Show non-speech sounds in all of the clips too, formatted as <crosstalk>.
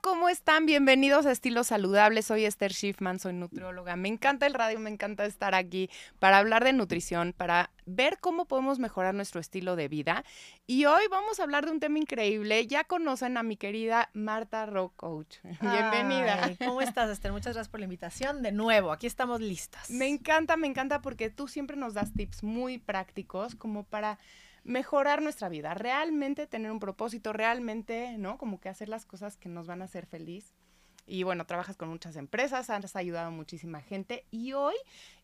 ¿cómo están? Bienvenidos a Estilo Saludable. Soy Esther Schiffman, soy nutrióloga. Me encanta el radio, me encanta estar aquí para hablar de nutrición, para ver cómo podemos mejorar nuestro estilo de vida. Y hoy vamos a hablar de un tema increíble. Ya conocen a mi querida Marta Rock Coach. <laughs> Bienvenida. ¿Cómo estás, Esther? Muchas gracias por la invitación. De nuevo, aquí estamos listas. Me encanta, me encanta porque tú siempre nos das tips muy prácticos como para mejorar nuestra vida, realmente tener un propósito, realmente, ¿no? Como que hacer las cosas que nos van a hacer feliz. Y bueno, trabajas con muchas empresas, has ayudado muchísima gente y hoy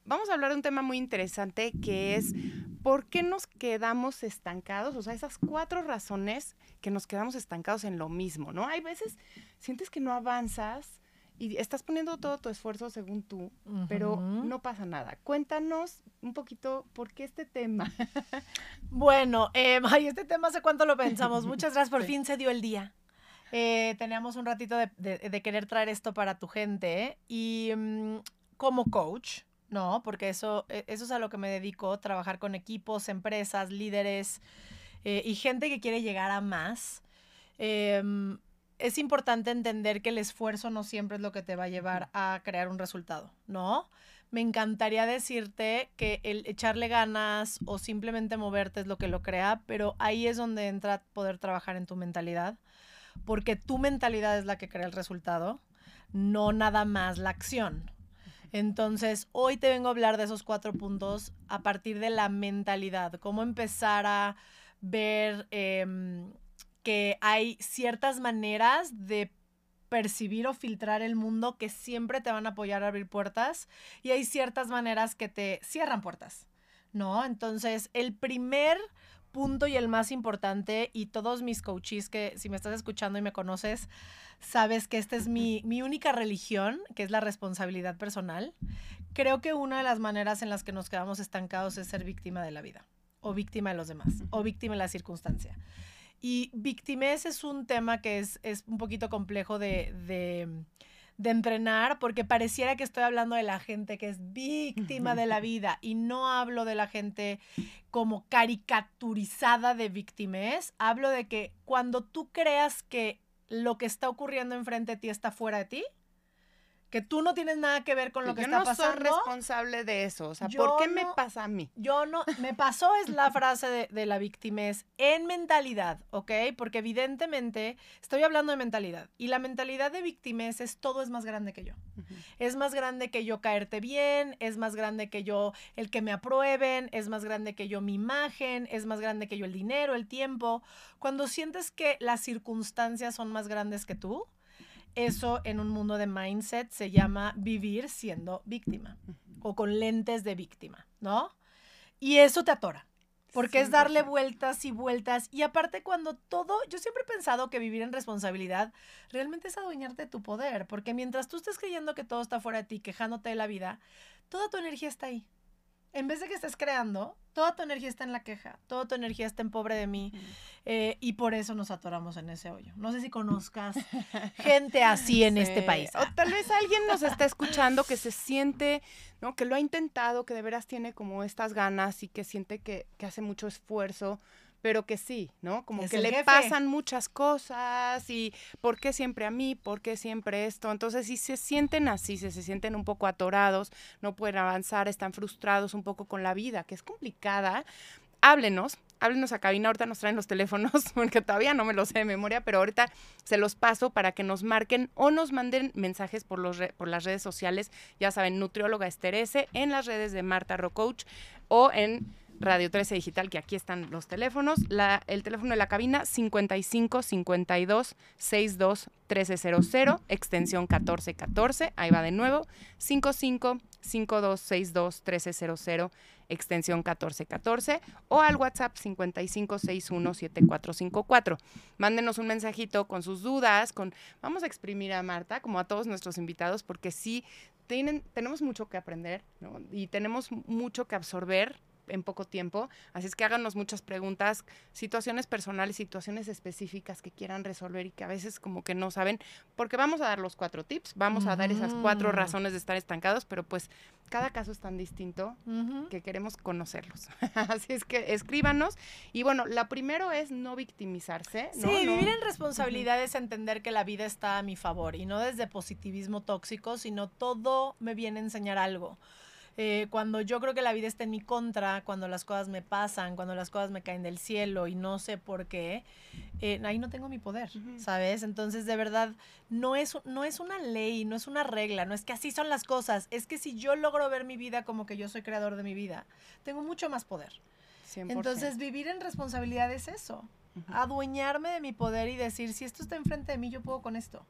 vamos a hablar de un tema muy interesante que es por qué nos quedamos estancados, o sea, esas cuatro razones que nos quedamos estancados en lo mismo, ¿no? Hay veces sientes que no avanzas, y estás poniendo todo tu esfuerzo según tú, pero no pasa nada. Cuéntanos un poquito por qué este tema. <laughs> bueno, eh, ay, este tema hace cuánto lo pensamos. <laughs> Muchas gracias, por fin se dio el día. Eh, teníamos un ratito de, querer traer esto para tu gente y mm, como coach, ¿no? Porque eso, e, eso es a lo que me dedico, trabajar con equipos, empresas, líderes eh, y gente que quiere llegar a más. Em, es importante entender que el esfuerzo no siempre es lo que te va a llevar a crear un resultado, ¿no? Me encantaría decirte que el echarle ganas o simplemente moverte es lo que lo crea, pero ahí es donde entra poder trabajar en tu mentalidad, porque tu mentalidad es la que crea el resultado, no nada más la acción. Entonces, hoy te vengo a hablar de esos cuatro puntos a partir de la mentalidad, cómo empezar a ver... Em, que hay ciertas maneras de percibir o filtrar el mundo que siempre te van a apoyar a abrir puertas y hay ciertas maneras que te cierran puertas, ¿no? Entonces, el primer punto y el más importante, y todos mis coaches que si me estás escuchando y me conoces, sabes que esta es mi, mi única religión, que es la responsabilidad personal. Creo que una de las maneras en las que nos quedamos estancados es ser víctima de la vida, o víctima de los demás, o víctima de la circunstancia. Y victimez es un tema que es, un poquito complejo de, de, entrenar porque pareciera que estoy hablando de la gente que es víctima de la <laughs> vida y no hablo de la gente como caricaturizada de victimez, hablo de que cuando tú creas que lo que está ocurriendo enfrente de ti está fuera de ti, que tú no tienes nada que ver con lo que está pasando. Yo no soy responsable de eso. O sea, ¿por qué me pasa a mí? Yo no, me pasó es la frase de, de la victimez en mentalidad, ¿ok? Porque evidentemente estoy hablando de mentalidad. Y la mentalidad de victimez es todo es más grande que yo. Es más grande que yo caerte bien, es más grande que yo el que me aprueben, es más grande que yo mi imagen, es más grande que yo el dinero, el tiempo. Cuando sientes que las circunstancias son más grandes que tú, eso en un mundo de mindset se llama vivir siendo víctima o con lentes de víctima, ¿no? Y eso te atora. Porque es darle vueltas y vueltas. Y aparte, cuando todo, yo siempre he pensado que vivir en responsabilidad realmente es adueñarte de tu poder. Porque mientras tú estés creyendo que todo está fuera de ti, quejándote de la vida, toda tu energía está ahí en vez de que estés creando, toda tu energía está en la queja, toda tu energía está en pobre de mí. Eh, y por eso nos atoramos en ese hoyo. No sé si conozcas <laughs> gente así en este país. O tal vez alguien nos está escuchando que se siente, ¿no? Que lo ha intentado, que de veras tiene como estas ganas y que siente que, que hace mucho esfuerzo pero que sí, ¿no? Como que le pasan muchas cosas y ¿por qué siempre a mí? ¿Por qué siempre esto? Entonces, si se sienten así, si se sienten un poco atorados, no pueden avanzar, están frustrados un poco con la vida, que es complicada, háblenos, háblenos a cabina, ahorita nos traen los teléfonos, <laughs> porque todavía no me los sé de memoria, pero ahorita se los paso para que nos marquen o nos manden mensajes por, los por las redes sociales, ya saben, nutrióloga Esterese, en las redes de Marta Rocoach o en Radio 13 Digital, que aquí están los teléfonos. La, el teléfono de la cabina 55 52 62 1300, extensión 1414. Ahí va de nuevo. 55 52 62 1300, extensión 1414. O al WhatsApp 55 61 7454. Mándenos un mensajito con sus dudas. con Vamos a exprimir a Marta, como a todos nuestros invitados, porque sí tienen, tenemos mucho que aprender y tenemos mucho que absorber en poco tiempo. Así es que háganos muchas preguntas, situaciones personales, situaciones específicas que quieran resolver y que a veces como que no saben, porque vamos a dar los cuatro tips, vamos a dar esas cuatro razones de estar estancados, pero pues cada caso es tan distinto que queremos conocerlos. <laughs> Así es que escríbanos. Y bueno, la primero es no victimizarse. Sí, vivir en responsabilidad es entender que la vida está a mi favor y no desde positivismo tóxico, sino todo me viene a enseñar algo. Eh, cuando yo creo que la vida está en mi contra, cuando las cosas me pasan, cuando las cosas me caen del cielo y no sé por qué, eh, ahí no tengo mi poder, ¿sabes? Entonces, de verdad, no es, no es una ley, no es una regla, no es que así son las cosas, es que si yo logro ver mi vida como que yo soy creador de mi vida, tengo mucho más poder. Entonces, vivir en responsabilidad es eso, adueñarme de mi poder y decir, si esto está enfrente de mí, yo puedo con esto.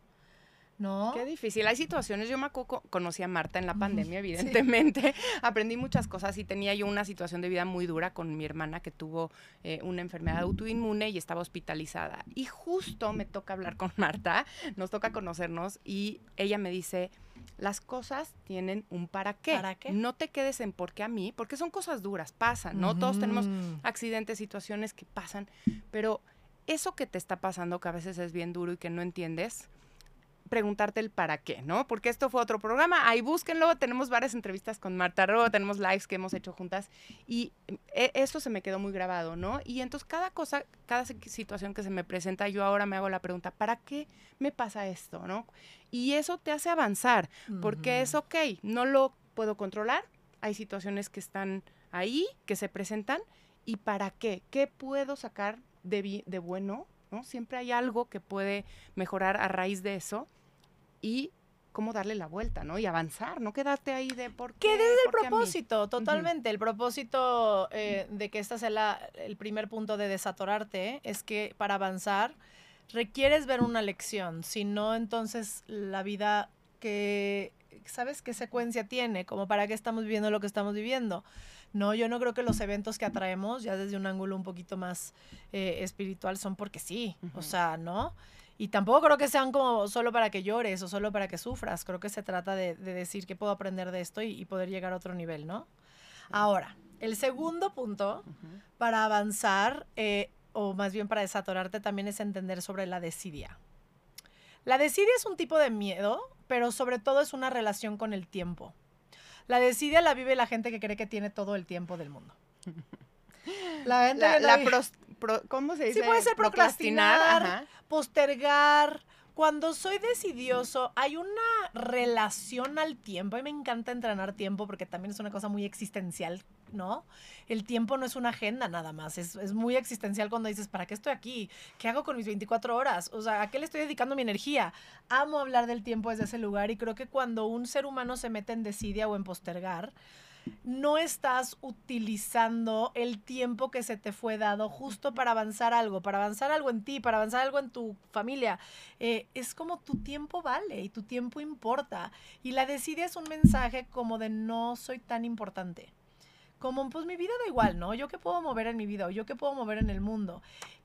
¿No? Qué difícil. Hay situaciones, yo me conocí a Marta en la pandemia, evidentemente. <laughs> Aprendí muchas cosas y tenía yo una situación de vida muy dura con mi hermana que tuvo eh, una enfermedad autoinmune y estaba hospitalizada. Y justo me toca hablar con <laughs> Marta, nos toca conocernos y ella me dice, las cosas tienen un para qué. ¿Para qué? No te quedes en por qué a mí, porque son cosas duras, pasan, ¿no? Todos tenemos accidentes, situaciones que pasan, pero eso que te está pasando, que a veces es bien duro y que no entiendes, preguntarte el para qué, ¿no? Porque esto fue otro programa, ahí búsquenlo, tenemos varias entrevistas con Marta Ro, tenemos lives que hemos hecho juntas y eh, eso se me quedó muy grabado, ¿no? Y entonces cada cosa, cada situación que se me presenta, yo ahora me hago la pregunta, ¿para qué me pasa esto, ¿no? Y eso te hace avanzar, porque es ok, no lo puedo controlar, hay situaciones que están ahí, que se presentan, ¿y para qué? ¿Qué puedo sacar de, de bueno ¿no? Siempre hay algo que puede mejorar a raíz de eso y cómo darle la vuelta, ¿no? Y avanzar, no quedarte ahí de por qué. Que desde el propósito, totalmente. El propósito eh, de que este sea el primer punto de desatorarte es que para avanzar requieres ver una lección, si no, entonces la vida que, ¿sabes qué secuencia tiene? Como para qué estamos viviendo lo que estamos viviendo. No, yo no creo que los eventos que atraemos, ya desde un ángulo un poquito más eh, espiritual, son porque sí. O sea, ¿no? Y tampoco creo que sean como solo para que llores o solo para que sufras. Creo que se trata de, decir que puedo aprender de esto y, poder llegar a otro nivel, ¿no? Ahora, el segundo punto para avanzar, eh, o más bien para desatorarte, también es entender sobre la desidia. La desidia es un tipo de miedo, pero sobre todo es una relación con el tiempo. La desidia la vive la gente que cree que tiene todo el tiempo del mundo. <laughs> La gente la, ¿Cómo se dice? Sí, puede ser procrastinar, postergar. Cuando soy decidioso, hay una relación al tiempo. A mí me encanta entrenar tiempo porque también es una cosa muy existencial ¿no? El tiempo no es una agenda nada más, es, muy existencial cuando dices, ¿para qué estoy aquí? ¿Qué hago con mis 24 horas? O sea, ¿a qué le estoy dedicando mi energía? Amo hablar del tiempo desde ese lugar y creo que cuando un ser humano se mete en desidia o en postergar, no estás utilizando el tiempo que se te fue dado justo para avanzar algo, para avanzar algo en ti, para avanzar algo en tu familia. Eh, es como tu tiempo vale y tu tiempo importa. Y la desidia es un mensaje como de no soy tan importante como pues mi vida da igual, ¿no? Yo qué puedo mover en mi vida o yo qué puedo mover en el mundo.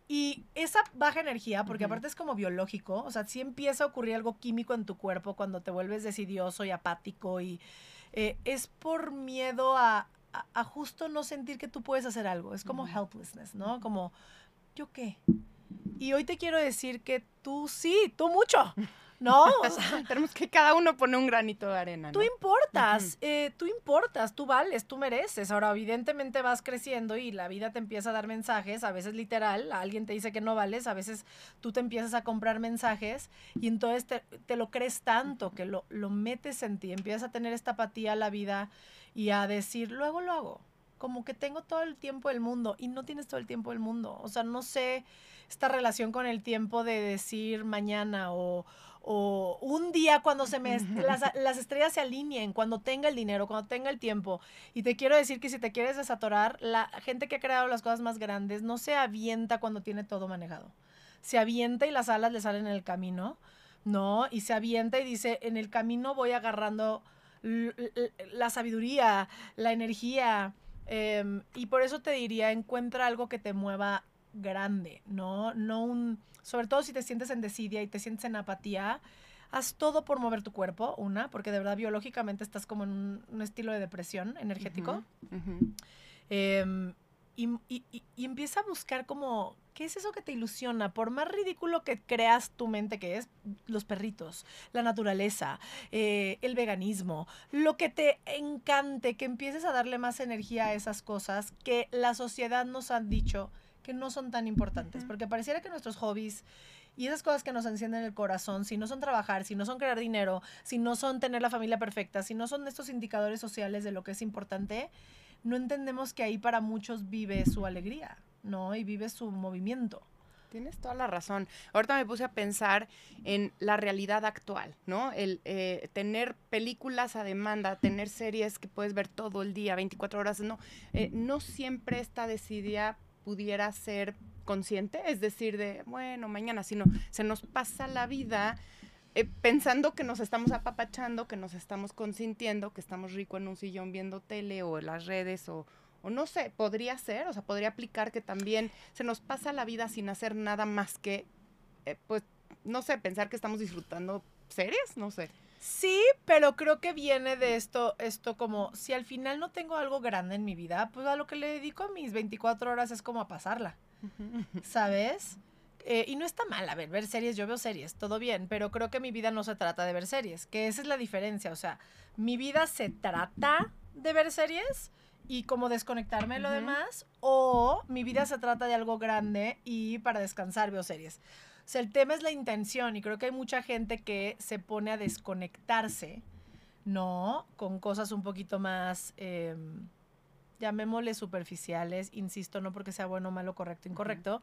Y esa baja energía, porque aparte es como biológico, o sea, si empieza a ocurrir algo químico en tu cuerpo cuando te vuelves decidioso y apático y eh, es por miedo a, a, justo no sentir que tú puedes hacer algo. Es como helplessness, ¿no? Como, ¿yo qué? Y hoy te quiero decir que tú sí, tú mucho. <laughs> No, <laughs> o sea, tenemos que cada uno pone un granito de arena. Tú importas, eh, tú importas, tú vales, tú mereces. Ahora, evidentemente vas creciendo y la vida te empieza a dar mensajes, a veces literal, alguien te dice que no vales, a veces tú te empiezas a comprar mensajes y entonces te, lo crees tanto que lo, lo metes en ti, empiezas a tener esta apatía a la vida y a decir, luego lo hago. Como que tengo todo el tiempo del mundo y no tienes todo el tiempo del mundo. O sea, no sé esta relación con el tiempo de decir mañana o, o un día cuando se me las, estrellas se alineen, cuando tenga el dinero, cuando tenga el tiempo. Y te quiero decir que si te quieres desatorar, la gente que ha creado las cosas más grandes no se avienta cuando tiene todo manejado. Se avienta y las alas le salen en el camino, ¿no? Y se avienta y dice, en el camino voy agarrando la sabiduría, la energía. Em, y por eso te diría, encuentra algo que te mueva grande, ¿no? No un sobre todo si te sientes en desidia y te sientes en apatía, haz todo por mover tu cuerpo, una, porque de verdad biológicamente estás como en un, estilo de depresión energético. Em, y, y, empieza a buscar como, ¿qué es eso que te ilusiona? Por más ridículo que creas tu mente que es, los perritos, la naturaleza, eh, el veganismo, lo que te encante, que empieces a darle más energía a esas cosas que la sociedad nos ha dicho que no son tan importantes, porque pareciera que nuestros hobbies y esas cosas que nos encienden el corazón, si no son trabajar, si no son crear dinero, si no son tener la familia perfecta, si no son estos indicadores sociales de lo que es importante, no entendemos que ahí para muchos vive su alegría, ¿no? Y vive su movimiento. Tienes toda la razón. Ahorita me puse a pensar en la realidad actual, ¿no? El eh, tener películas a demanda, tener series que puedes ver todo el día, 24 horas, no, eh, no siempre esta decidida pudiera ser consciente, es decir, de, bueno, mañana, sino se nos pasa la vida eh, pensando que nos estamos apapachando, que nos estamos consintiendo, que estamos rico en un sillón viendo tele o las redes o, o no sé, podría ser, o sea, podría aplicar que también se nos pasa la vida sin hacer nada más que, eh, pues, no sé, pensar que estamos disfrutando series, no sé. Sí, pero creo que viene de esto, esto como, si al final no tengo algo grande en mi vida, pues a lo que le dedico a mis 24 horas es como a pasarla, ¿sabes? Eh, y no está mal, a ver, ver series, yo veo series, todo bien, pero creo que mi vida no se trata de ver series, que esa es la diferencia, o sea, mi vida se trata de ver series y como desconectarme de lo demás, o mi vida se trata de algo grande y para descansar veo series. O sea, el tema es la intención y creo que hay mucha gente que se pone a desconectarse, ¿no? Con cosas un poquito más, em, llamémosle superficiales, insisto, no porque sea bueno, malo, correcto, incorrecto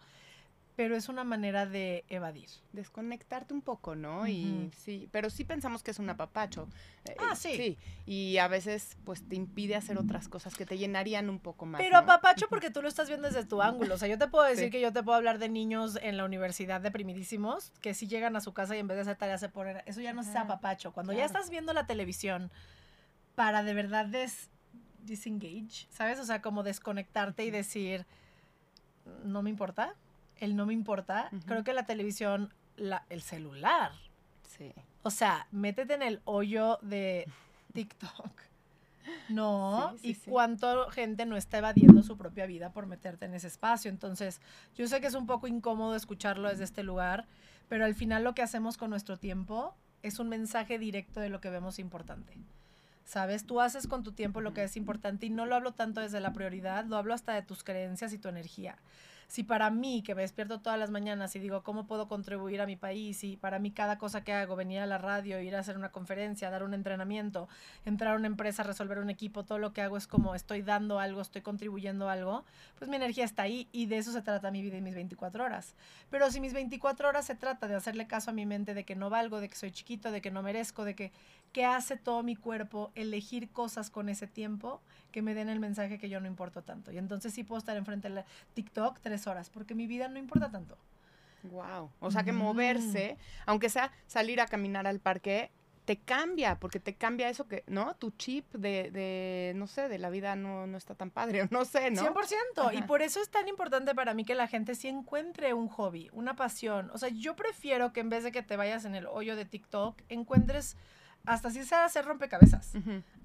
pero es una manera de evadir. Desconectarte un poco, ¿no? Y sí, pero sí pensamos que es un apapacho. Eh, ah, sí. Sí, y a veces pues te impide hacer otras cosas que te llenarían un poco más. Pero apapacho porque tú lo estás viendo desde tu ángulo. O sea, yo te puedo decir que yo te puedo hablar de niños en la universidad deprimidísimos que si llegan a su casa y en vez de hacer tareas se ponen... Eso ya no es apapacho. Cuando ya estás viendo la televisión para de verdad des, disengage, ¿sabes? O sea, como desconectarte y decir, no me importa el no me importa, creo que la televisión, la, el celular. Sí. O sea, métete en el hoyo de <laughs> TikTok. No, y cuánto gente no está evadiendo su propia vida por meterte en ese espacio. Entonces, yo sé que es un poco incómodo escucharlo desde este lugar, pero al final lo que hacemos con nuestro tiempo es un mensaje directo de lo que vemos importante. ¿Sabes? Tú haces con tu tiempo lo que es importante y no lo hablo tanto desde la prioridad, lo hablo hasta de tus creencias y tu energía si para mí, que me despierto todas las mañanas y digo, ¿cómo puedo contribuir a mi país? Y para mí cada cosa que hago, venir a la radio, ir a hacer una conferencia, dar un entrenamiento, entrar a una empresa, resolver un equipo, todo lo que hago es como estoy dando algo, estoy contribuyendo algo, pues mi energía está ahí y de eso se trata mi vida y mis 24 horas. Pero si mis 24 horas se trata de hacerle caso a mi mente de que no valgo, de que soy chiquito, de que no merezco, de que ¿qué hace todo mi cuerpo elegir cosas con ese tiempo que me den el mensaje que yo no importo tanto. Y entonces sí puedo estar enfrente de TikTok tres horas, porque mi vida no importa tanto. Wow. O sea que moverse, aunque sea salir a caminar al parque, te cambia, porque te cambia eso que, ¿no? Tu chip de, de no sé, de la vida no, no está tan padre, <laughs> no sé, ¿no? 100%. Y por eso es tan importante para mí que la gente sí encuentre un hobby, una pasión. O sea, yo prefiero que en vez de que te vayas en el hoyo de TikTok, encuentres hasta si sea hacer rompecabezas,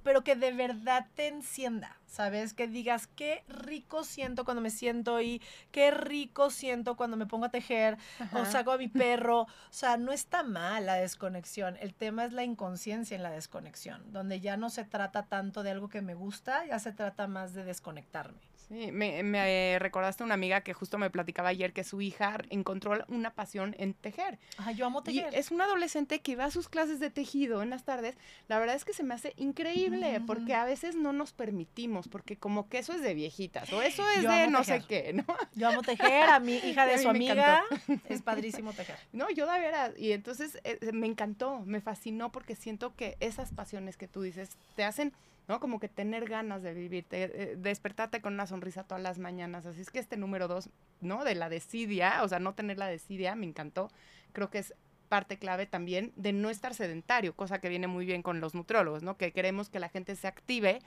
pero que de verdad te encienda, ¿sabes? Que digas, qué rico siento cuando me siento y qué rico siento cuando me pongo a tejer o saco a mi <laughs> perro. O sea, no está mal la desconexión, el tema es la inconsciencia en la desconexión, donde ya no se trata tanto de algo que me gusta, ya se trata más de desconectarme. Sí, me, me recordaste una amiga que justo me platicaba ayer que su hija encontró una pasión en tejer. Ay, yo amo tejer. Y es una adolescente que va a sus clases de tejido en las tardes. La verdad es que se me hace increíble porque a veces no nos permitimos, porque como que eso es de viejitas o eso es de no sé qué, ¿no? <laughs> Yo amo tejer, a mi hija <laughs> de su amiga es padrísimo tejer. <laughs> No, yo de veras, y entonces eh, me encantó, me fascinó porque siento que esas pasiones que tú dices te hacen ¿no? Como que tener ganas de vivir, eh, despertarte con una sonrisa todas las mañanas. Así es que este número dos, ¿no? De la desidia, o sea, no tener la desidia, me encantó. Creo que es parte clave también de no estar sedentario, cosa que viene muy bien con los nutrólogos, ¿no? Que queremos que la gente se active,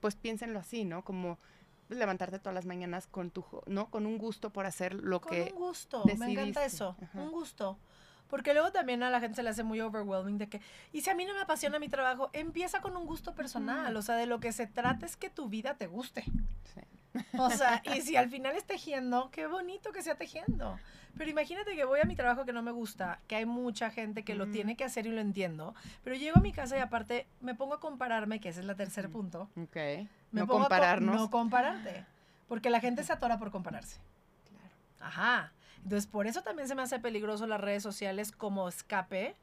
pues piénsenlo así, ¿no? Como levantarte todas las mañanas con tu, ¿no? Con un gusto por hacer lo que un gusto, me encanta eso, un gusto. Porque luego también a la gente se le hace muy overwhelming de que, y si a mí no me apasiona mi trabajo, empieza con un gusto personal. O sea, de lo que se trata es que tu vida te guste. O sea, <laughs> y si al final es tejiendo, qué bonito que sea tejiendo. Pero imagínate que voy a mi trabajo que no me gusta, que hay mucha gente que lo tiene que hacer y lo entiendo, pero llego a mi casa y aparte me pongo a compararme, que ese es el tercer punto. Ok. Me no co- compararnos. no compararte. Porque la gente se atora por compararse. Ajá. Entonces, por eso también se me hace peligroso las redes sociales como escape,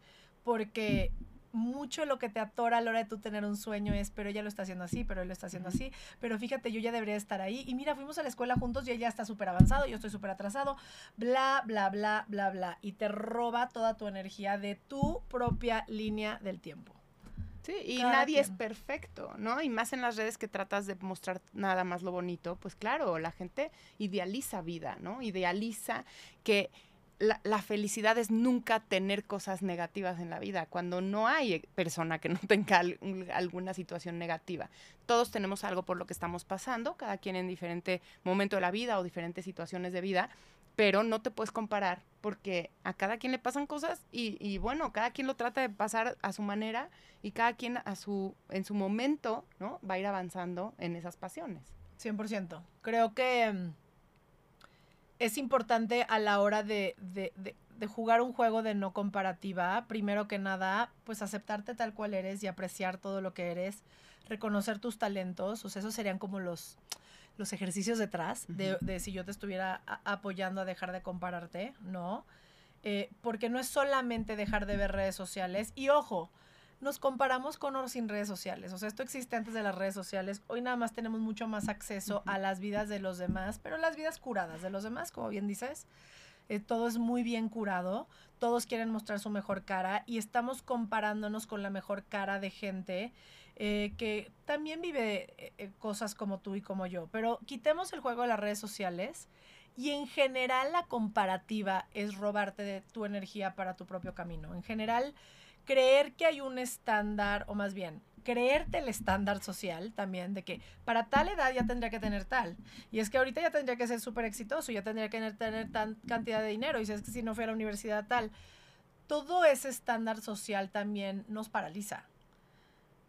porque mucho lo que te atora a la hora de tú tener un sueño es, pero ella lo está haciendo así, pero él lo está haciendo así, pero fíjate, yo ya debería estar ahí. Y mira, fuimos a la escuela juntos y ella está súper avanzado, yo estoy súper atrasado, bla, bla, bla, bla, bla. Y te roba toda tu energía de tu propia línea del tiempo. Sí, y Cada nadie es perfecto, ¿no? Y más en las redes que tratas de mostrar nada más lo bonito, pues claro, la gente idealiza vida, ¿no? Idealiza que la, la felicidad es nunca tener cosas negativas en la vida, cuando no hay persona que <laughs> no tenga al- un- alguna situación negativa. Todos tenemos algo por lo que estamos pasando, cada quien en diferente momento de la vida o diferentes situaciones de vida, pero no te puedes comparar porque a cada quien le pasan cosas y, bueno, cada quien lo trata de pasar a su manera y cada quien a su, en su momento, ¿no? Va a ir avanzando en esas pasiones. 100%. Creo que mm, es importante a la hora de, de- de- de jugar un juego de no comparativa, primero que nada, pues aceptarte tal cual eres y apreciar todo lo que eres, reconocer tus talentos, o sea, esos serían como los, los ejercicios detrás de, si yo te estuviera a- apoyando a dejar de compararte, ¿no? Eh, porque no es solamente dejar de ver redes sociales, y ojo, nos comparamos con o sin redes sociales. O sea, esto existe antes de las redes sociales. Hoy nada más tenemos mucho más acceso a las vidas de los demás, pero las vidas curadas de los demás, como bien dices. eh, todo es muy bien curado. Todos quieren mostrar su mejor cara y estamos comparándonos con la mejor cara de gente eh, que también vive eh, eh, cosas como tú y como yo. Pero quitemos el juego de las redes sociales y en general la comparativa es robarte de tu energía para tu propio camino. En general, creer que hay un estándar, o más bien, creerte el estándar social también, de que para tal edad ya tendría que tener tal. Y es que ahorita ya tendría que ser súper exitoso, ya tendría que tener, tener tan cantidad de dinero. Y si es que si no fuera a la universidad tal. Todo ese estándar social también nos paraliza.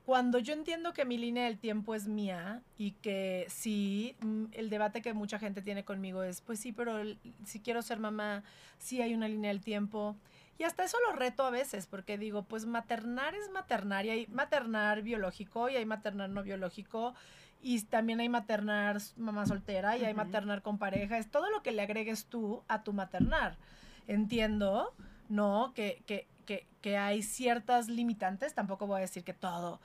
Cuando yo entiendo que mi línea del tiempo es mía y que sí, mm, el debate que mucha gente tiene conmigo es, pues sí, pero el- si quiero ser mamá, sí hay una línea del tiempo. Y hasta eso lo reto a veces, porque digo, pues maternar es maternar, y hay maternar biológico y hay maternar no biológico, y también hay maternar mamá soltera y hay Ujú. maternar con pareja, es todo lo que le agregues tú a tu maternar. Entiendo, ¿no? Que, que, que, que hay ciertas limitantes, tampoco voy a decir que todo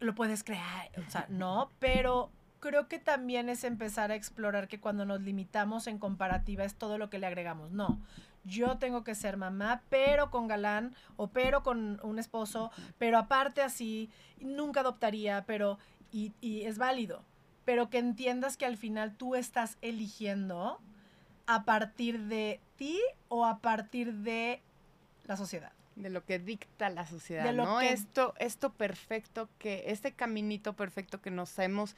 lo puedes crear, o sea, no, pero creo que también es empezar a explorar que cuando nos limitamos en comparativa es todo lo que le agregamos. No, yo tengo que ser mamá, pero con galán o pero con un esposo, pero aparte así, nunca adoptaría, pero, y, y es válido, pero que entiendas que al final tú estás eligiendo a partir de ti o a partir de la sociedad. De lo que dicta la sociedad, De lo ¿no? que- Esto, esto perfecto que, este caminito perfecto que nos hemos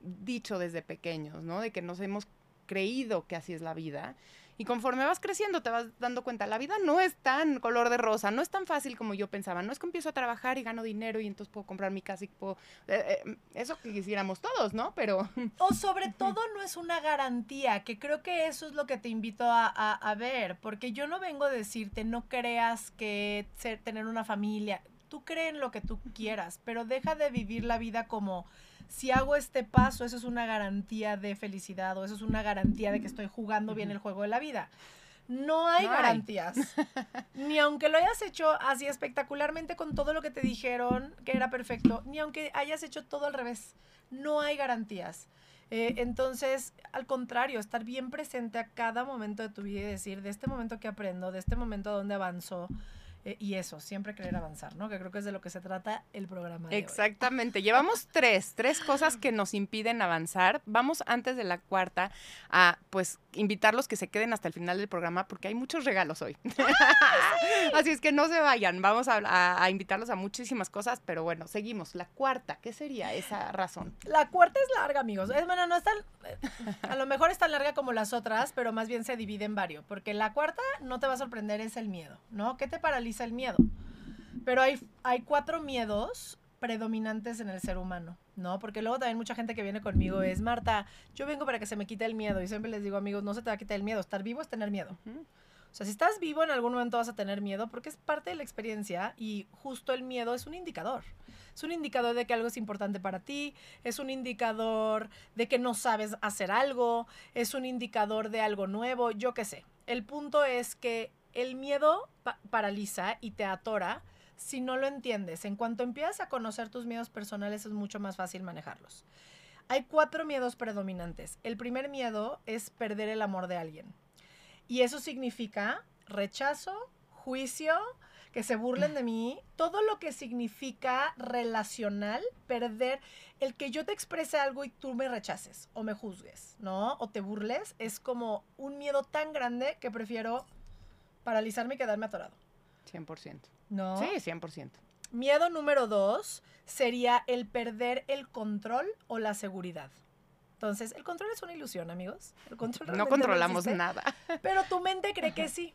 dicho desde pequeños, ¿no? De que nos hemos creído que así es la vida. Y conforme vas creciendo te vas dando cuenta, la vida no es tan color de rosa, no es tan fácil como yo pensaba. No es que empiezo a trabajar y gano dinero y entonces puedo comprar mi casa y puedo... eh, eh, eso que quisiéramos todos, ¿no? Pero... <laughs> O sobre todo no es una garantía, que creo que eso es lo que te invito a, a- ver, porque yo no vengo a decirte no creas que tener una familia, tú cree en lo que tú quieras, pero deja de vivir la vida como si hago este paso, eso es una garantía de felicidad o eso es una garantía de que estoy jugando bien el juego de la vida. No hay No hay. garantías. <laughs> ni aunque lo hayas hecho así espectacularmente con todo lo que te dijeron que era perfecto, ni aunque hayas hecho todo al revés. No hay garantías. Eh, entonces, al contrario, estar bien presente a cada momento de tu vida y decir, de este momento que aprendo, de este momento a dónde avanzo, eh, y eso, siempre querer avanzar, ¿no? Que creo que es de lo que se trata el programa. de hoy. Exactamente. Llevamos <laughs> tres, tres cosas que nos impiden avanzar. Vamos antes de la cuarta a, pues, invitarlos que se queden hasta el final del programa porque hay muchos regalos hoy. <laughs> Así es que no se vayan. Vamos a, a- a invitarlos a muchísimas cosas, pero bueno, seguimos. La cuarta, ¿qué sería esa razón? La cuarta es larga, amigos. Es, bueno, no es tan. eh, A lo mejor es tan larga como las otras, pero más bien se divide en varios. Porque la cuarta no te va a sorprender, es el miedo, ¿no? ¿Qué te paraliza el miedo? Pero hay, hay cuatro miedos predominantes en el ser humano. ¿no? Porque luego también mucha gente que viene conmigo es, Marta, yo vengo para que se me quite el miedo. Y siempre les digo, amigos, no se te va a quitar el miedo. Estar vivo es tener miedo. O sea, si estás vivo en algún momento vas a tener miedo porque es parte de la experiencia y justo el miedo es un indicador. Es un indicador de que algo es importante para ti, es un indicador de que no sabes hacer algo, es un indicador de algo nuevo, yo qué sé. El punto es que el miedo paraliza y te atora si no lo entiendes. En cuanto empiezas a conocer tus miedos personales es mucho más fácil manejarlos. Hay cuatro miedos predominantes. El primer miedo es perder el amor de alguien. Y eso significa rechazo, juicio, que se burlen de mí, todo lo que significa relacional, perder, el que yo te exprese algo y tú me rechaces o me juzgues, ¿no? O te burles, es como un miedo tan grande que prefiero paralizarme y quedarme atorado. 100%. ¿No? Sí, 100%. Miedo número dos sería el perder el control o la seguridad. Entonces, el control es una ilusión, amigos. El control no controlamos nada. Pero tu mente cree que sí.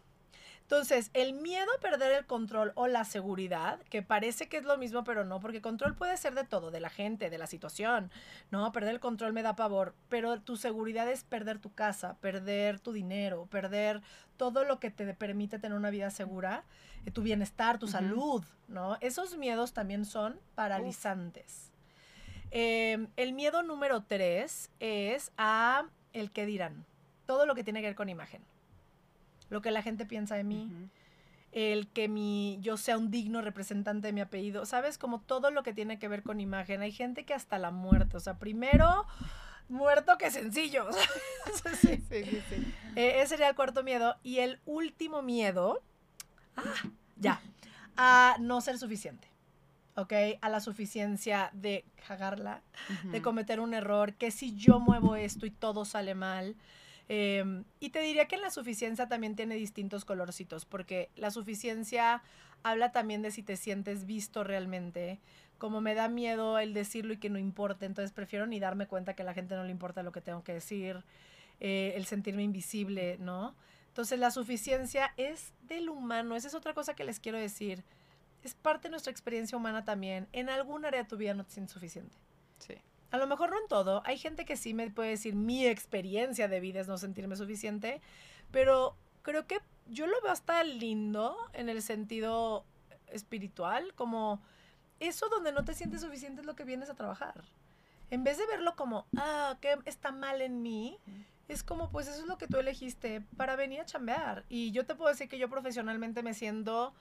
Entonces, el miedo a perder el control o la seguridad, que parece que es lo mismo, pero no, porque control puede ser de todo, de la gente, de la situación. No, perder el control me da pavor, pero tu seguridad es perder tu casa, perder tu dinero, perder todo lo que te permite tener una vida segura, eh, tu bienestar, tu salud, ¿no? Esos miedos también son paralizantes. Em, el miedo número tres es a el que dirán, todo lo que tiene que ver con imagen lo que la gente piensa de mí, el que mi, yo sea un digno representante de mi apellido, ¿sabes? Como todo lo que tiene que ver con imagen. Hay gente que hasta la muerte, o sea, primero muerto que sencillo. <laughs> sí, sí, sí. Eh, ese sería el cuarto miedo. Y el último miedo, ah, ya, a no ser suficiente. ¿ok? A la suficiencia de cagarla, de cometer un error, que si yo muevo esto y todo sale mal, Em, y te diría que en la suficiencia también tiene distintos colorcitos, porque la suficiencia habla también de si te sientes visto realmente. Como me da miedo el decirlo y que no importe, entonces prefiero ni darme cuenta que a la gente no le importa lo que tengo que decir, eh, el sentirme invisible, ¿no? Entonces la suficiencia es del humano, esa es otra cosa que les quiero decir. Es parte de nuestra experiencia humana también. En algún área de tu vida no te sientes suficiente. Sí. A lo mejor no en todo. Hay gente que sí me puede decir mi experiencia de vida es no sentirme suficiente, pero creo que yo lo veo hasta lindo en el sentido espiritual, como eso donde no te sientes suficiente es lo que vienes a trabajar. En vez de verlo como, ah, que está mal en mí, es como, pues eso es lo que tú elegiste para venir a chambear. Y yo te puedo decir que yo profesionalmente me siento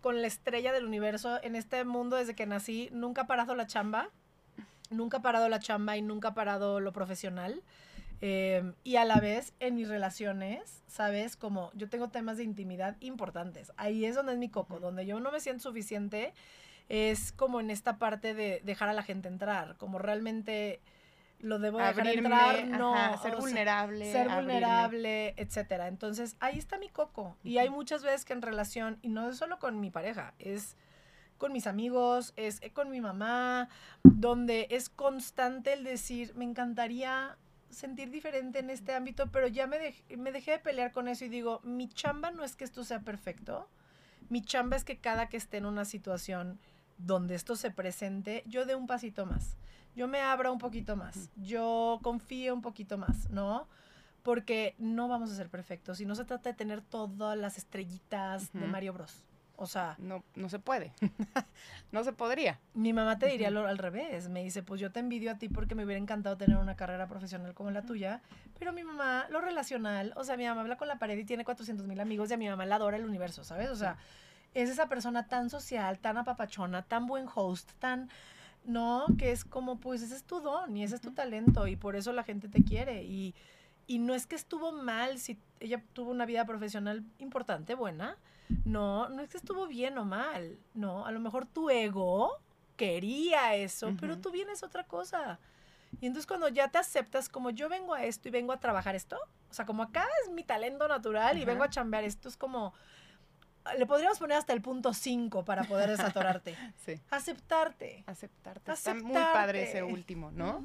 con la estrella del universo en este mundo desde que nací, nunca he parado la chamba nunca ha parado la chamba y nunca ha parado lo profesional. Em, y a la vez en mis relaciones, ¿sabes? Como yo tengo temas de intimidad importantes. Ahí es donde es mi coco, donde yo no me siento suficiente, es como en esta parte de dejar a la gente entrar, como realmente lo debo dejar entrar, no, ser vulnerable, ser vulnerable, etcétera. Entonces, ahí está mi coco. Y hay muchas veces que en relación, y no es solo con mi pareja, es con mis amigos, es con mi mamá, donde es constante el decir, me encantaría sentir diferente en este ámbito, pero ya me, me dejé de pelear con eso y digo, mi chamba no es que esto sea perfecto, mi chamba es que cada que esté en una situación donde esto se presente, yo dé un pasito más, yo me abra un poquito más, yo confíe un poquito más, ¿no? Porque no vamos a ser perfectos y no se trata de tener todas las estrellitas de Mario Bros. O sea... No, no se puede. <laughs> no se podría. Mi mamá te diría lo, al revés. Me dice, pues yo te envidio a ti porque me hubiera encantado tener una carrera profesional como la tuya. Pero mi mamá, lo relacional, o sea, mi mamá habla con la pared y tiene 400 mil amigos y a mi mamá la adora el universo, ¿sabes? O sea, es esa persona tan social, tan apapachona, tan buen host, tan... No, que es como, pues ese es tu don y ese es tu talento y por eso la gente te quiere. Y, y no es que estuvo mal si ella tuvo una vida profesional importante, buena, no, no es que estuvo bien o mal, no, a lo mejor tu ego quería eso, pero tú vienes otra cosa. Y entonces cuando ya te aceptas como yo vengo a esto y vengo a trabajar esto, o sea, como acá es mi talento natural y vengo a chambear esto, es como, le podríamos poner hasta el punto 5 para poder desatorarte. <laughs> sí. Aceptarte. Aceptarte. Está muy padre ese último, ¿no?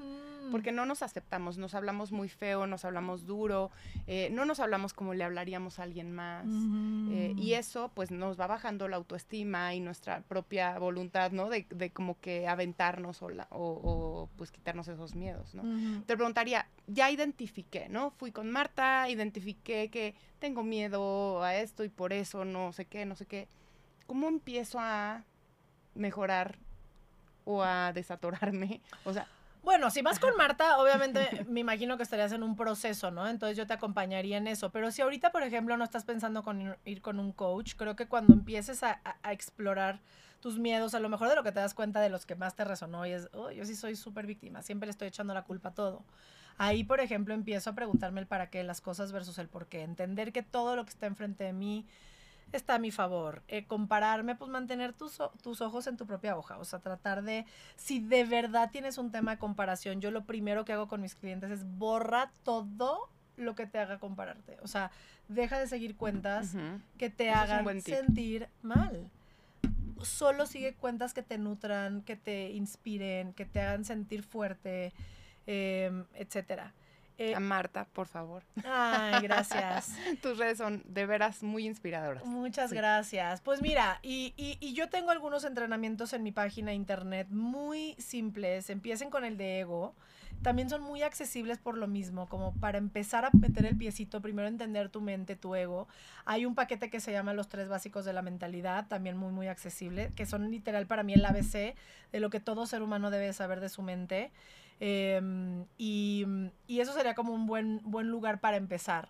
Porque no nos aceptamos, nos hablamos muy feo, nos hablamos duro, eh, no nos hablamos como le hablaríamos a alguien más. Eh, y eso pues nos va bajando la autoestima y nuestra propia voluntad, ¿no? De, de como que aventarnos o, o, pues quitarnos esos miedos, ¿no? Te preguntaría, ya identifiqué, ¿no? Fui con Marta, identifiqué que tengo miedo a esto y por eso no sé qué, no sé qué. ¿Cómo empiezo a mejorar o a desatorarme? O sea, bueno, si vas con Marta, <laughs> obviamente me imagino que estarías en un proceso, ¿no? Entonces yo te acompañaría en eso. Pero si ahorita, por ejemplo, no estás pensando con ir con un coach, creo que cuando empieces a, explorar tus miedos, a lo mejor de lo que te das cuenta de los que más te resonó y es, oh, yo sí soy súper víctima, siempre le estoy echando la culpa a todo. Ahí, por ejemplo, empiezo a preguntarme el para qué, las cosas versus el por qué, entender que todo lo que está enfrente de mí está a mi favor. Eh, compararme, pues mantener tus, tus ojos en tu propia hoja. O sea, tratar de, si de verdad tienes un tema de comparación, yo lo primero que hago con mis clientes es borra todo lo que te haga compararte. O sea, deja de seguir cuentas que te hagan sentir mal. Solo sigue cuentas que te nutran, que te inspiren, que te hagan sentir fuerte, eh, etcétera. Eh, a Marta, por favor. Ay, gracias. <laughs> Tus redes son de veras muy inspiradoras. Muchas gracias. Pues mira, y, y, yo tengo algunos entrenamientos en mi página de internet muy simples. Empiecen con el de ego. También son muy accesibles por lo mismo, como para empezar a meter el piecito, primero entender tu mente, tu ego. Hay un paquete que se llama Los tres básicos de la mentalidad, también muy, muy accesible, que son literal para mí el ABC de lo que todo ser humano debe saber de su mente. Em, y, eso sería como un buen, buen lugar para empezar.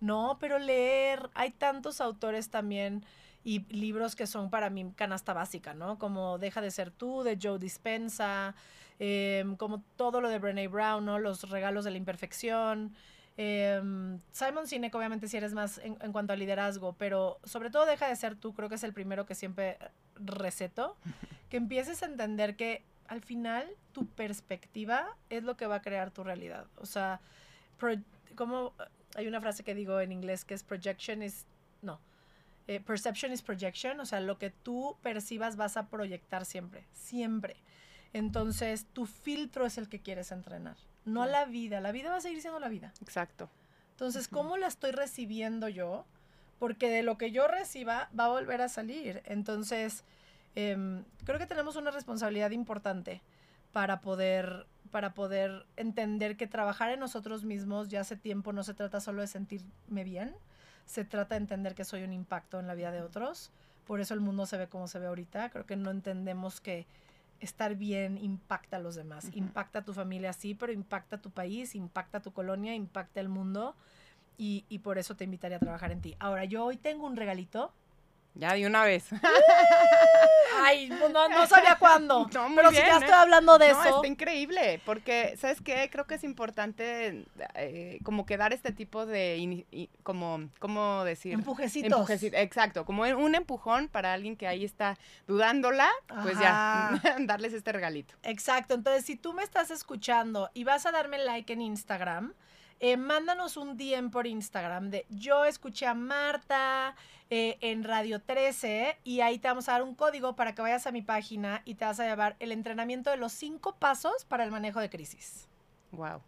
No, pero leer, hay tantos autores también y libros que son para mí canasta básica, ¿no? Como Deja de ser tú, de Joe Dispensa, em, como todo lo de Brené Brown, ¿no? Los regalos de la imperfección. Em, Simon Sinek, obviamente, si eres más en, en, cuanto a liderazgo, pero sobre todo Deja de ser tú, creo que es el primero que siempre receto. Que empieces a entender que al final tu perspectiva es lo que va a crear tu realidad. O sea, como hay una frase que digo en inglés que es projection is, no, eh, perception is projection, o sea, lo que tú percibas vas a proyectar siempre, siempre. Entonces, tu filtro es el que quieres entrenar, no la vida. La vida va a seguir siendo la vida. Exacto. Entonces, ¿cómo la estoy recibiendo yo? Porque de lo que yo reciba va a volver a salir. Entonces, Em, creo que tenemos una responsabilidad importante para poder, para poder entender que trabajar en nosotros mismos ya hace tiempo no se trata solo de sentirme bien, se trata de entender que soy un impacto en la vida de otros. Por eso el mundo se ve como se ve ahorita. Creo que no entendemos que estar bien impacta a los demás. Impacta a tu familia, sí, pero impacta a tu país, impacta a tu colonia, impacta el mundo. Y, y por eso te invitaría a trabajar en ti. Ahora, yo hoy tengo un regalito ya de una vez. <laughs> Ay, no, no sabía cuándo. <laughs> pero si ya estoy ¿eh? hablando de eso. Está increíble, porque, ¿sabes qué? Creo que es importante eh, como que dar este tipo de, como, ¿cómo decir? Empujecitos. exacto, como un empujón para alguien que ahí está dudándola, pues ya, <laughs> darles este regalito. Exacto, entonces si tú me estás escuchando y vas a darme like en Instagram, eh, mándanos un DM por Instagram de yo escuché a Marta eh, en Radio 13 y ahí te vamos a dar un código para que vayas a mi página y te vas a llevar el entrenamiento de los cinco pasos para el manejo de crisis. Wow.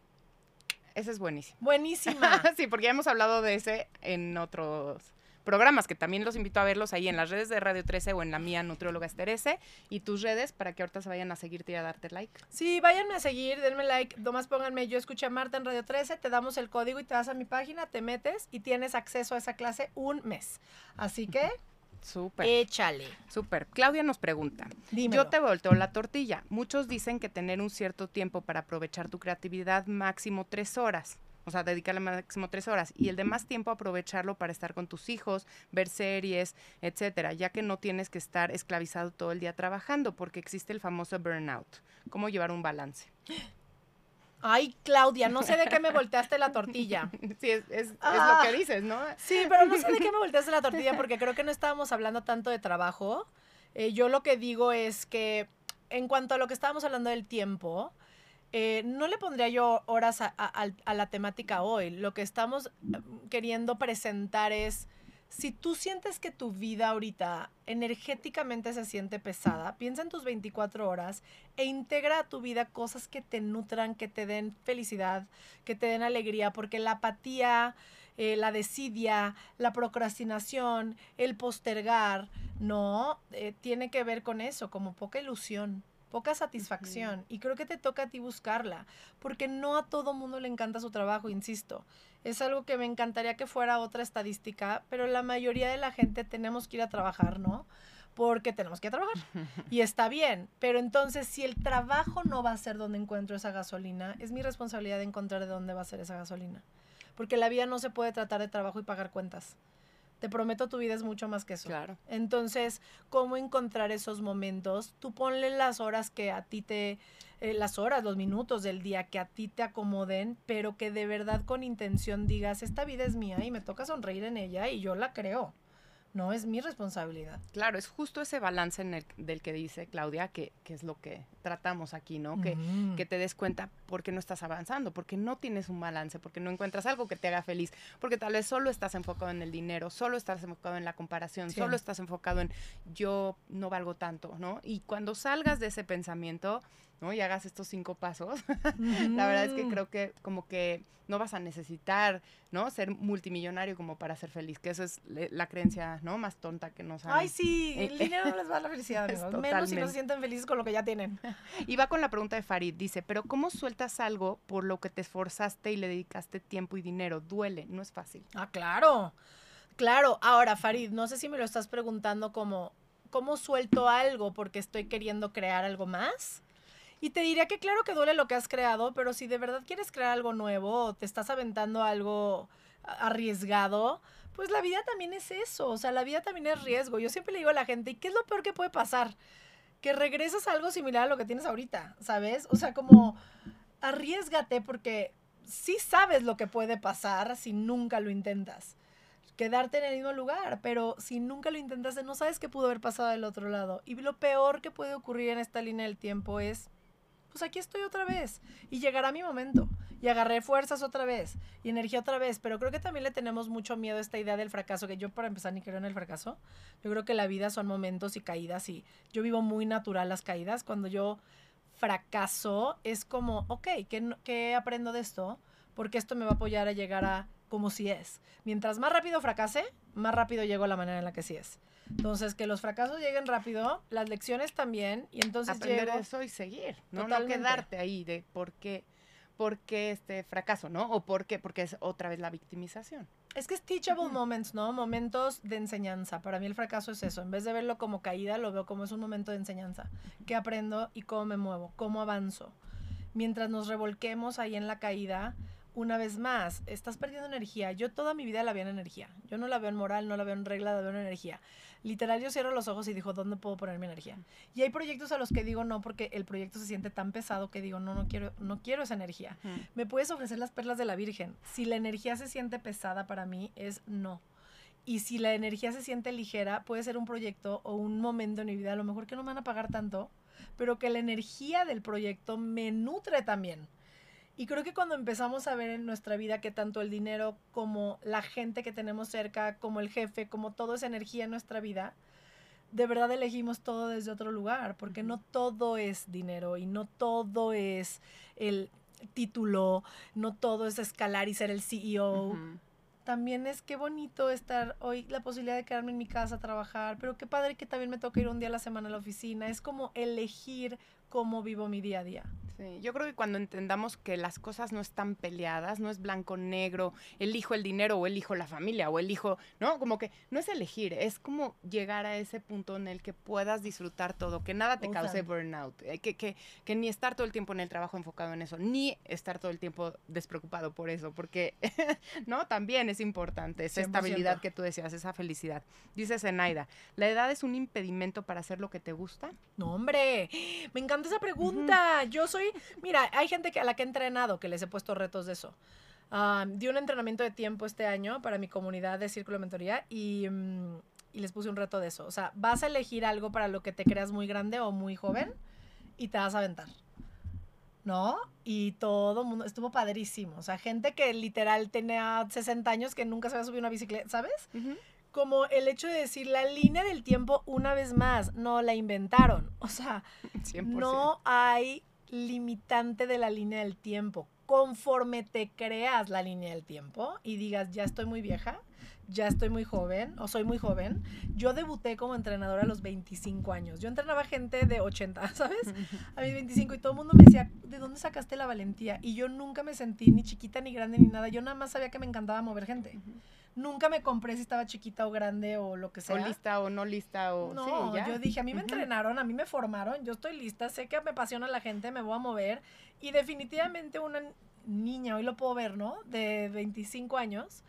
Ese es buenísimo. Buenísima. <laughs> sí, porque ya hemos hablado de ese en otros programas, que también los invito a verlos ahí en las redes de Radio 13 o en la mía, Nutrióloga Esterese, y tus redes para que ahorita se vayan a seguirte y a darte like. Sí, váyanme a seguir, denme like, nomás pónganme, yo escuché a Marta en Radio 13, te damos el código y te vas a mi página, te metes y tienes acceso a esa clase un mes. Así que... <laughs> Súper. Échale. Súper. Claudia nos pregunta. Yo te volteo la tortilla. Muchos dicen que tener un cierto tiempo para aprovechar tu creatividad, máximo tres horas o sea, dedicarle máximo tres horas y el demás tiempo aprovecharlo para estar con tus hijos, ver series, etcétera, ya que no tienes que estar esclavizado todo el día trabajando porque existe el famoso burnout. ¿Cómo llevar un balance? Ay, Claudia, no sé de qué me volteaste la tortilla. <laughs> Sí, es, es, lo que ah. dices, ¿no? Sí, pero no sé de qué me volteaste la tortilla porque creo que no estábamos hablando tanto de trabajo. Eh, yo lo que digo es que en cuanto a lo que estábamos hablando del tiempo, eh, no le pondría yo horas a, la temática hoy. Lo que estamos eh, queriendo presentar es si tú sientes que tu vida ahorita energéticamente se siente pesada, piensa en tus 24 horas e integra a tu vida cosas que te nutran, que te den felicidad, que te den alegría, porque la apatía, eh, la desidia, la procrastinación, el postergar, no, eh, tiene que ver con eso, como poca ilusión poca satisfacción. Y creo que te toca a ti buscarla, porque no a todo mundo le encanta su trabajo, insisto. Es algo que me encantaría que fuera otra estadística, pero la mayoría de la gente tenemos que ir a trabajar, ¿no? Porque tenemos que trabajar. <laughs> Y está bien, pero entonces si el trabajo no va a ser donde encuentro esa gasolina, es mi responsabilidad de encontrar de dónde va a ser esa gasolina. Porque la vida no se puede tratar de trabajo y pagar cuentas. Te prometo, tu vida es mucho más que eso. Claro. Entonces, ¿cómo encontrar esos momentos? Tú ponle las horas que a ti te, eh, las horas, los minutos del día que a ti te acomoden, pero que de verdad con intención digas, esta vida es mía y me toca sonreír en ella y yo la creo. No es mi responsabilidad. Claro, es justo ese balance en el, del que dice Claudia, que, que, es lo que tratamos aquí, ¿no? que, que, te des cuenta por qué no estás avanzando, porque no tienes un balance, porque no encuentras algo que te haga feliz, porque tal vez solo estás enfocado en el dinero, solo estás enfocado en la comparación, solo estás enfocado en yo no valgo tanto, ¿no? Y cuando salgas de ese pensamiento, ¿no? Y hagas estos cinco pasos, <laughs> la verdad es que creo que como que no vas a necesitar, ¿no? Ser multimillonario como para ser feliz, que eso es la creencia, ¿no? Más tonta que nos Ay, sí, el dinero no <laughs> les va a la felicidad, amigos. Menos si no se sienten felices con lo que ya tienen. <laughs> Y va con la pregunta de Farid, dice, pero ¿cómo sueltas algo por lo que te esforzaste y le dedicaste tiempo y dinero? Duele, no es fácil. Ah, claro. Claro, ahora Farid, no sé si me lo estás preguntando como, ¿cómo suelto algo porque estoy queriendo crear algo más? Y te diría que claro que duele lo que has creado, pero si de verdad quieres crear algo nuevo te estás aventando algo arriesgado, pues la vida también es eso, o sea, la vida también es riesgo. Yo siempre le digo a la gente, ¿y qué es lo peor que puede pasar? Que regresas a algo similar a lo que tienes ahorita, ¿sabes? O sea, como arriesgate porque sí sabes lo que puede pasar si nunca lo intentas. Quedarte en el mismo lugar, pero si nunca lo intentaste, no sabes qué pudo haber pasado del otro lado. Y lo peor que puede ocurrir en esta línea del tiempo es pues aquí estoy otra vez y llegará mi momento y agarré fuerzas otra vez y energía otra vez, pero creo que también le tenemos mucho miedo a esta idea del fracaso, que yo para empezar ni creo en el fracaso, yo creo que la vida son momentos y caídas y yo vivo muy natural las caídas, cuando yo fracaso es como, ok, ¿qué, qué aprendo de esto? Porque esto me va a apoyar a llegar a como si es. Mientras más rápido fracase, más rápido llego a la manera en la que sí es. Entonces, que los fracasos lleguen rápido, las lecciones también, y entonces Aprender eso y seguir, ¿no? No quedarte ahí de por qué, por qué este fracaso, ¿no? O por qué, porque es otra vez la victimización. Es que es teachable moments, ¿no? Momentos de enseñanza. Para mí el fracaso es eso. En vez de verlo como caída, lo veo como es un momento de enseñanza. ¿Qué aprendo y cómo me muevo? ¿Cómo avanzo? Mientras nos revolquemos ahí en la caída, una vez más, estás perdiendo energía. Yo toda mi vida la veo en energía. Yo no la veo en moral, no la veo en regla, la veo en energía. Literal, yo cierro los ojos y digo, ¿dónde puedo poner mi energía? Y hay proyectos a los que digo no porque el proyecto se siente tan pesado que digo, no, no quiero, no quiero esa energía. Me puedes ofrecer las perlas de la Virgen. Si la energía se siente pesada para mí, es no. Y si la energía se siente ligera, puede ser un proyecto o un momento en mi vida, a lo mejor que no me van a pagar tanto, pero que la energía del proyecto me nutre también. Y creo que cuando empezamos a ver en nuestra vida que tanto el dinero como la gente que tenemos cerca, como el jefe, como toda esa energía en nuestra vida, de verdad elegimos todo desde otro lugar, porque no todo es dinero y no todo es el título, no todo es escalar y ser el CEO. También es qué bonito estar hoy, la posibilidad de quedarme en mi casa a trabajar, pero qué padre que también me toca ir un día a la semana a la oficina. Es como elegir cómo vivo mi día a día. Sí, yo creo que cuando entendamos que las cosas no están peleadas, no es blanco-negro, elijo el dinero o elijo la familia o elijo, ¿no? Como que no es elegir, es como llegar a ese punto en el que puedas disfrutar todo, que nada te cause burnout, eh, que, que, que, ni estar todo el tiempo en el trabajo enfocado en eso, ni estar todo el tiempo despreocupado por eso, porque, <laughs> ¿no? También es importante esa estabilidad que tú decías, esa felicidad. Dice Zenaida, ¿la edad es un impedimento para hacer lo que te gusta? No, hombre, me encanta esa pregunta. Yo soy, mira, hay gente que, a la que he entrenado que les he puesto retos de eso. di un entrenamiento de tiempo este año para mi comunidad de Círculo de Mentoría y, mm, y, les puse un reto de eso. O sea, vas a elegir algo para lo que te creas muy grande o muy joven y te vas a aventar. ¿No? Y todo el mundo, estuvo padrísimo. O sea, gente que literal tenía 60 años que nunca se había subido una bicicleta, ¿sabes? Como el hecho de decir la línea del tiempo una vez más, no la inventaron. O sea, no hay limitante de la línea del tiempo. Conforme te creas la línea del tiempo y digas, ya estoy muy vieja, ya estoy muy joven o soy muy joven. Yo debuté como entrenadora a los 25 años. Yo entrenaba gente de 80, <laughs> ¿sabes? A mis 25 y todo el mundo me decía, ¿de dónde sacaste la valentía? Y yo nunca me sentí ni chiquita ni grande ni nada. Yo nada más sabía que me encantaba mover gente. Nunca me compré si estaba chiquita o grande o lo que sea. O lista o no lista o... No, yo dije, a mí me entrenaron, a mí me formaron, yo estoy lista, sé que me apasiona la gente, me voy a mover. Y definitivamente una niña, hoy lo puedo ver, ¿no? De 25 años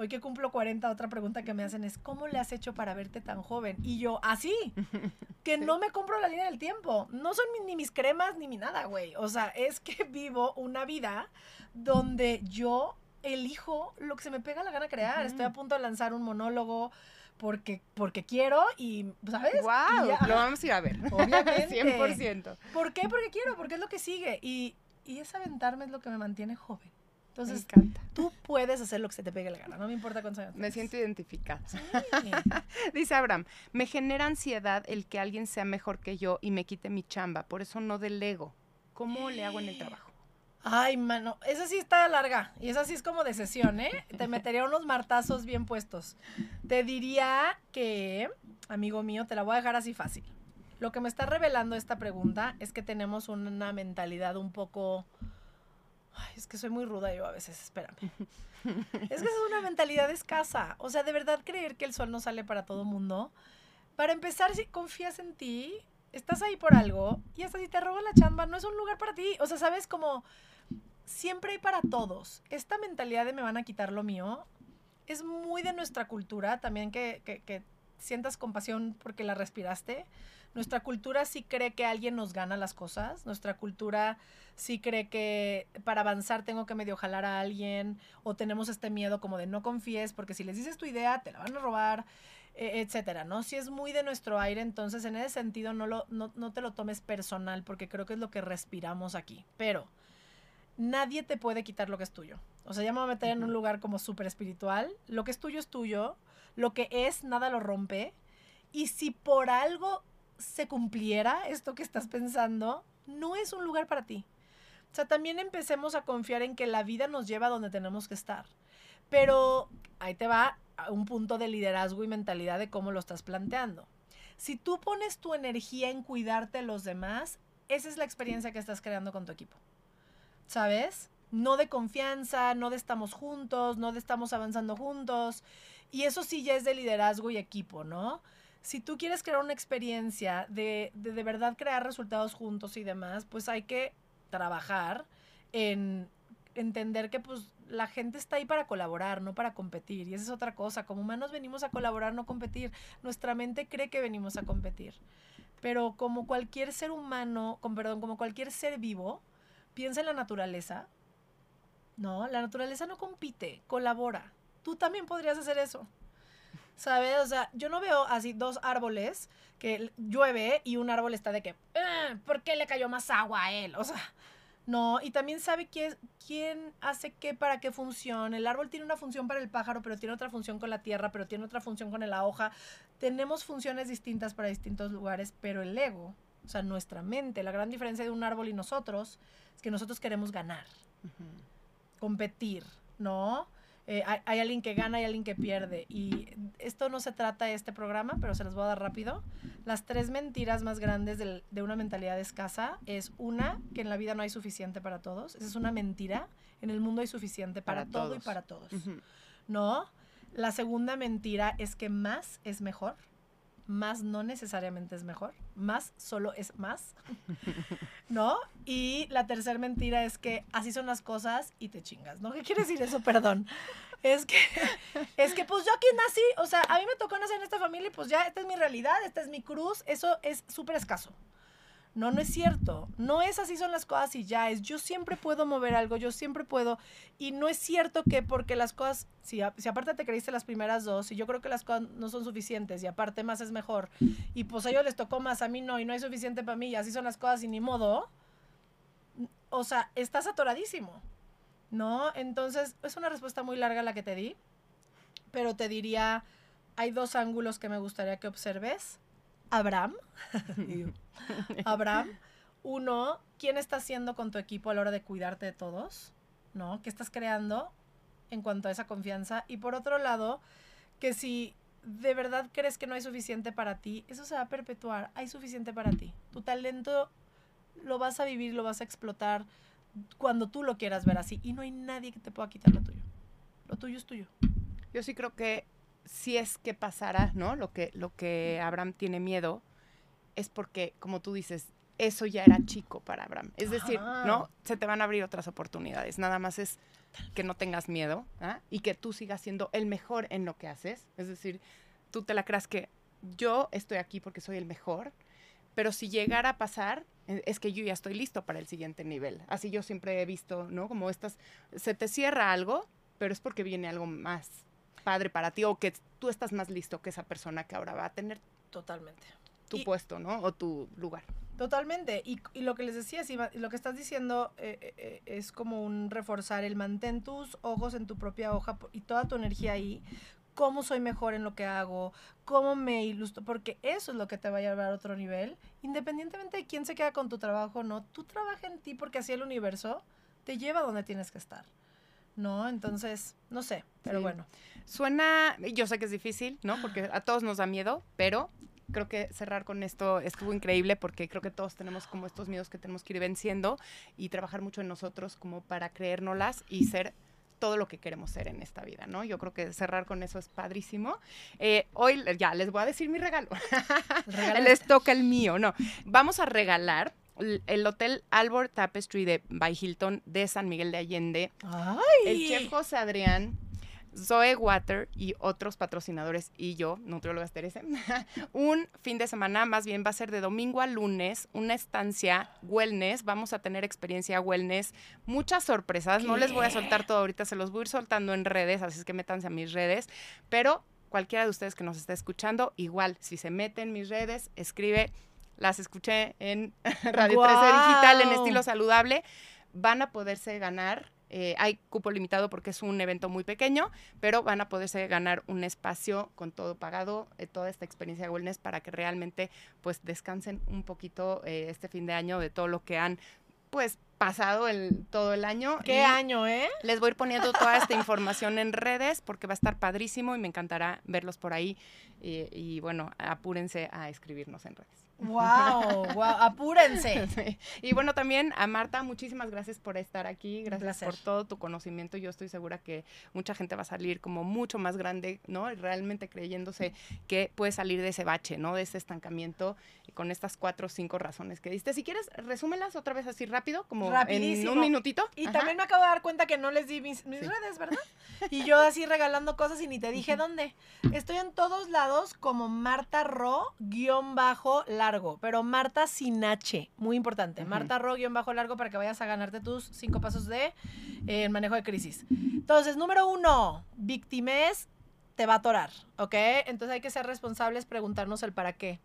Hoy que cumplo 40, otra pregunta que me hacen es, ¿cómo le has hecho para verte tan joven? Y yo, así, <laughs> que no me compro la línea del tiempo. No son ni mis cremas ni mi nada, güey. O sea, es que <laughs> vivo una vida donde yo elijo lo que se me pega la gana crear. Estoy a punto de lanzar un monólogo porque, porque quiero y, ¿sabes? ¡Wow! lo vamos a ir a ver. <laughs> Obviamente. 100%. ¿Por qué? Porque quiero, porque es lo que sigue. Y, y esa aventarme es lo que me mantiene joven. Entonces, tú puedes hacer lo que se te pegue la gana, no me importa cuántos años. Me siento identificada. <laughs> Dice Abraham, me genera ansiedad el que alguien sea mejor que yo y me quite mi chamba, por eso no delego. ¿Cómo le hago en el trabajo? Ay, mano, esa sí está larga y esa sí es como de sesión, ¿eh? Te <laughs> metería unos martazos bien puestos. Te diría que, amigo mío, te la voy a dejar así fácil. Lo que me está revelando esta pregunta es que tenemos una mentalidad un poco es que soy muy ruda yo a veces, espérame. <laughs> es que es una mentalidad escasa. O sea, de verdad creer que el sol no sale para todo mundo. Para empezar, si confías en ti, estás ahí por algo y hasta si te roban la chamba, no es un lugar para ti. O sea, sabes como siempre hay para todos. Esta mentalidad de me van a quitar lo mío es muy de nuestra cultura también que, que, sientas compasión porque la respiraste. Nuestra cultura sí cree que alguien nos gana las cosas. Nuestra cultura sí cree que para avanzar tengo que medio jalar a alguien. O tenemos este miedo como de no confíes porque si les dices tu idea te la van a robar, e, etcétera, ¿no? Si es muy de nuestro aire, entonces en ese sentido no, lo, no, no te lo tomes personal porque creo que es lo que respiramos aquí. Pero nadie te puede quitar lo que es tuyo. O sea, ya me voy a meter en un lugar como súper espiritual. Lo que es tuyo es tuyo. Lo que es, nada lo rompe. Y si por algo se cumpliera esto que estás pensando, no es un lugar para ti. O sea, también empecemos a confiar en que la vida nos lleva a donde tenemos que estar. Pero ahí te va a un punto de liderazgo y mentalidad de cómo lo estás planteando. Si tú pones tu energía en cuidarte de los demás, esa es la experiencia que estás creando con tu equipo. ¿Sabes? No de confianza, no de estamos juntos, no de estamos avanzando juntos. Y eso sí ya es de liderazgo y equipo, ¿no? si tú quieres crear una experiencia de, de, verdad crear resultados juntos y demás, pues hay que trabajar en entender que pues la gente está ahí para colaborar, no para competir. Y esa es otra cosa. Como humanos venimos a colaborar, no competir. Nuestra mente cree que venimos a competir. Pero como cualquier ser humano, con perdón, como cualquier ser vivo, piensa en la naturaleza. No, la naturaleza no compite, colabora. Tú también podrías hacer eso. ¿Sabes? O sea, yo no veo así dos árboles que llueve y un árbol está de que, ah, ¿por qué le cayó más agua a él? O sea, no, y también sabe quién, quién hace qué para qué funcione. El árbol tiene una función para el pájaro, pero tiene otra función con la tierra, pero tiene otra función con la hoja. Tenemos funciones distintas para distintos lugares, pero el ego, o sea, nuestra mente, la gran diferencia de un árbol y nosotros es que nosotros queremos ganar, competir, ¿no? Eh, hay, alguien que gana y alguien que pierde. Y esto no se trata de este programa, pero se los voy a dar rápido. Las tres mentiras más grandes de una mentalidad escasa es una, que en la vida no hay suficiente para todos. Esa es una mentira. En el mundo hay suficiente para, todo y para todos. ¿No? La segunda mentira es que más es mejor más no necesariamente es mejor, más solo es más, <laughs> ¿no? Y la tercera mentira es que así son las cosas y te chingas, ¿no? ¿Qué quiere decir eso? Perdón. Es que, <laughs> es que pues yo aquí nací, o sea, a mí me tocó nacer en esta familia y pues ya esta es mi realidad, esta es mi cruz, eso es súper escaso. No, no es cierto. No es así son las cosas y ya es. Yo siempre puedo mover algo, yo siempre puedo. Y no es cierto que porque las cosas, si, si aparte te creíste las primeras dos y yo creo que las cosas no son suficientes y aparte más es mejor y pues a ellos les tocó más, a mí no y no hay suficiente para mí y así son las cosas y ni modo. O sea, estás atoradísimo. ¿No? Entonces, es una respuesta muy larga la que te di, pero te diría, hay dos ángulos que me gustaría que observes. Abraham. <laughs> <laughs> Abraham. Uno, ¿quién estás haciendo con tu equipo a la hora de cuidarte de todos? ¿No? ¿Qué estás creando en cuanto a esa confianza? Y por otro lado, que si de verdad crees que no hay suficiente para ti, eso se va a perpetuar. Hay suficiente para ti. Tu talento lo vas a vivir, lo vas a explotar cuando tú lo quieras ver así. Y no hay nadie que te pueda quitar lo tuyo. Lo tuyo es tuyo. Yo sí creo que si es que pasara, ¿no? Lo que, lo que Abraham tiene miedo es porque, como tú dices, eso ya era chico para Abraham. Es decir, ¿no? Se te van a abrir otras oportunidades. Nada más es que no tengas miedo ¿ah? y que tú sigas siendo el mejor en lo que haces. Es decir, tú te la creas que yo estoy aquí porque soy el mejor, pero si llegara a pasar, e, es que yo ya estoy listo para el siguiente nivel. Así yo siempre he visto, ¿no? Como estas, se te cierra algo, pero es porque viene algo más padre para ti o que tú estás más listo que esa persona que ahora va a tener totalmente tu puesto, ¿no? O tu lugar. Totalmente. Y, lo que les decía, si lo que estás diciendo eh, eh, eh, es como un reforzar el mantén tus ojos en tu propia hoja y toda tu energía ahí. Cómo soy mejor en lo que hago, cómo me ilustro, porque eso es lo que te va a llevar a otro nivel. Independientemente de quién se queda con tu trabajo, no, tú trabaja en ti porque así el universo te lleva a donde tienes que estar. ¿no? Entonces, no sé, pero bueno. Suena, yo sé que es difícil, ¿no? Porque a todos nos da miedo, pero creo que cerrar con esto estuvo increíble porque creo que todos tenemos como estos miedos que tenemos que ir venciendo y trabajar mucho en nosotros como para creérnoslas y ser todo lo que queremos ser en esta vida, ¿no? Yo creo que cerrar con eso es padrísimo. Eh, hoy ya les voy a decir mi regalo. <laughs> les toca el mío, no. Vamos a regalar el Hotel Albert Tapestry de by Hilton de San Miguel de Allende. Ay. El chef José Adrián Zoe Water y otros patrocinadores y yo, nutrióloga Teresa, <laughs> un fin de semana, más bien va a ser de domingo a lunes, una estancia wellness, vamos a tener experiencia wellness, muchas sorpresas, no les voy a soltar todo ahorita, se los voy a ir soltando en redes, así es que métanse a mis redes, pero cualquiera de ustedes que nos esté escuchando, igual, si se mete en mis redes, escribe, las escuché en <laughs> Radio 13 Digital en estilo saludable, van a poderse ganar eh, hay cupo limitado porque es un evento muy pequeño, pero van a poderse ganar un espacio con todo pagado, eh, toda esta experiencia de wellness para que realmente pues descansen un poquito eh, este fin de año de todo lo que han pues pasado el, todo el año. ¿Qué año, eh? Les voy a ir poniendo toda esta información en redes porque va a estar padrísimo y me encantará verlos por ahí. y bueno, apúrense a escribirnos en redes. Wow, wow, <laughs> apúrense. <laughs> Y bueno, también a Marta, muchísimas gracias por estar aquí, gracias por todo tu conocimiento. Yo estoy segura que mucha gente va a salir como mucho más grande, ¿no? Realmente creyéndose que puede salir de ese bache, ¿no? De ese estancamiento con estas cuatro o cinco razones que diste. Si quieres, resúmelas otra vez así rápido, como en un minutito. Y también me acabo de dar cuenta que no les di mis, redes, ¿verdad? <laughs> Y yo así regalando cosas y ni te dije dónde. Estoy en todos lados como Marta Ro, guion bajo, la largo, pero Marta sin H, muy importante. Marta Ro, guion bajo largo para que vayas a ganarte tus cinco pasos de eh, manejo de crisis. Entonces, número uno, víctimes te va a atorar, ¿ok? Entonces hay que ser responsables, preguntarnos el para qué.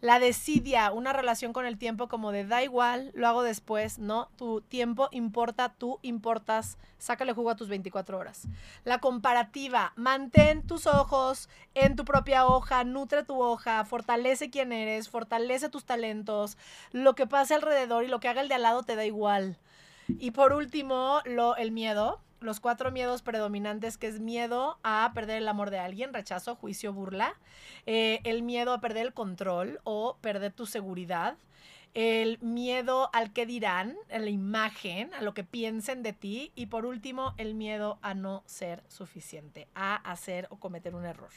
La desidia, una relación con el tiempo como de da igual, lo hago después, ¿no? Tu tiempo importa, tú importas, sácale jugo a tus 24 horas. La comparativa, mantén tus ojos en tu propia hoja, nutre tu hoja, fortalece quién eres, fortalece tus talentos, lo que pase alrededor y lo que haga el de al lado te da igual. Y por último, lo, el miedo los cuatro miedos predominantes, que es miedo a perder el amor de alguien, rechazo, juicio, burla, eh, el miedo a perder el control o perder tu seguridad, el miedo al que dirán, a la imagen, a lo que piensen de ti y por último el miedo a no ser suficiente, a hacer o cometer un error.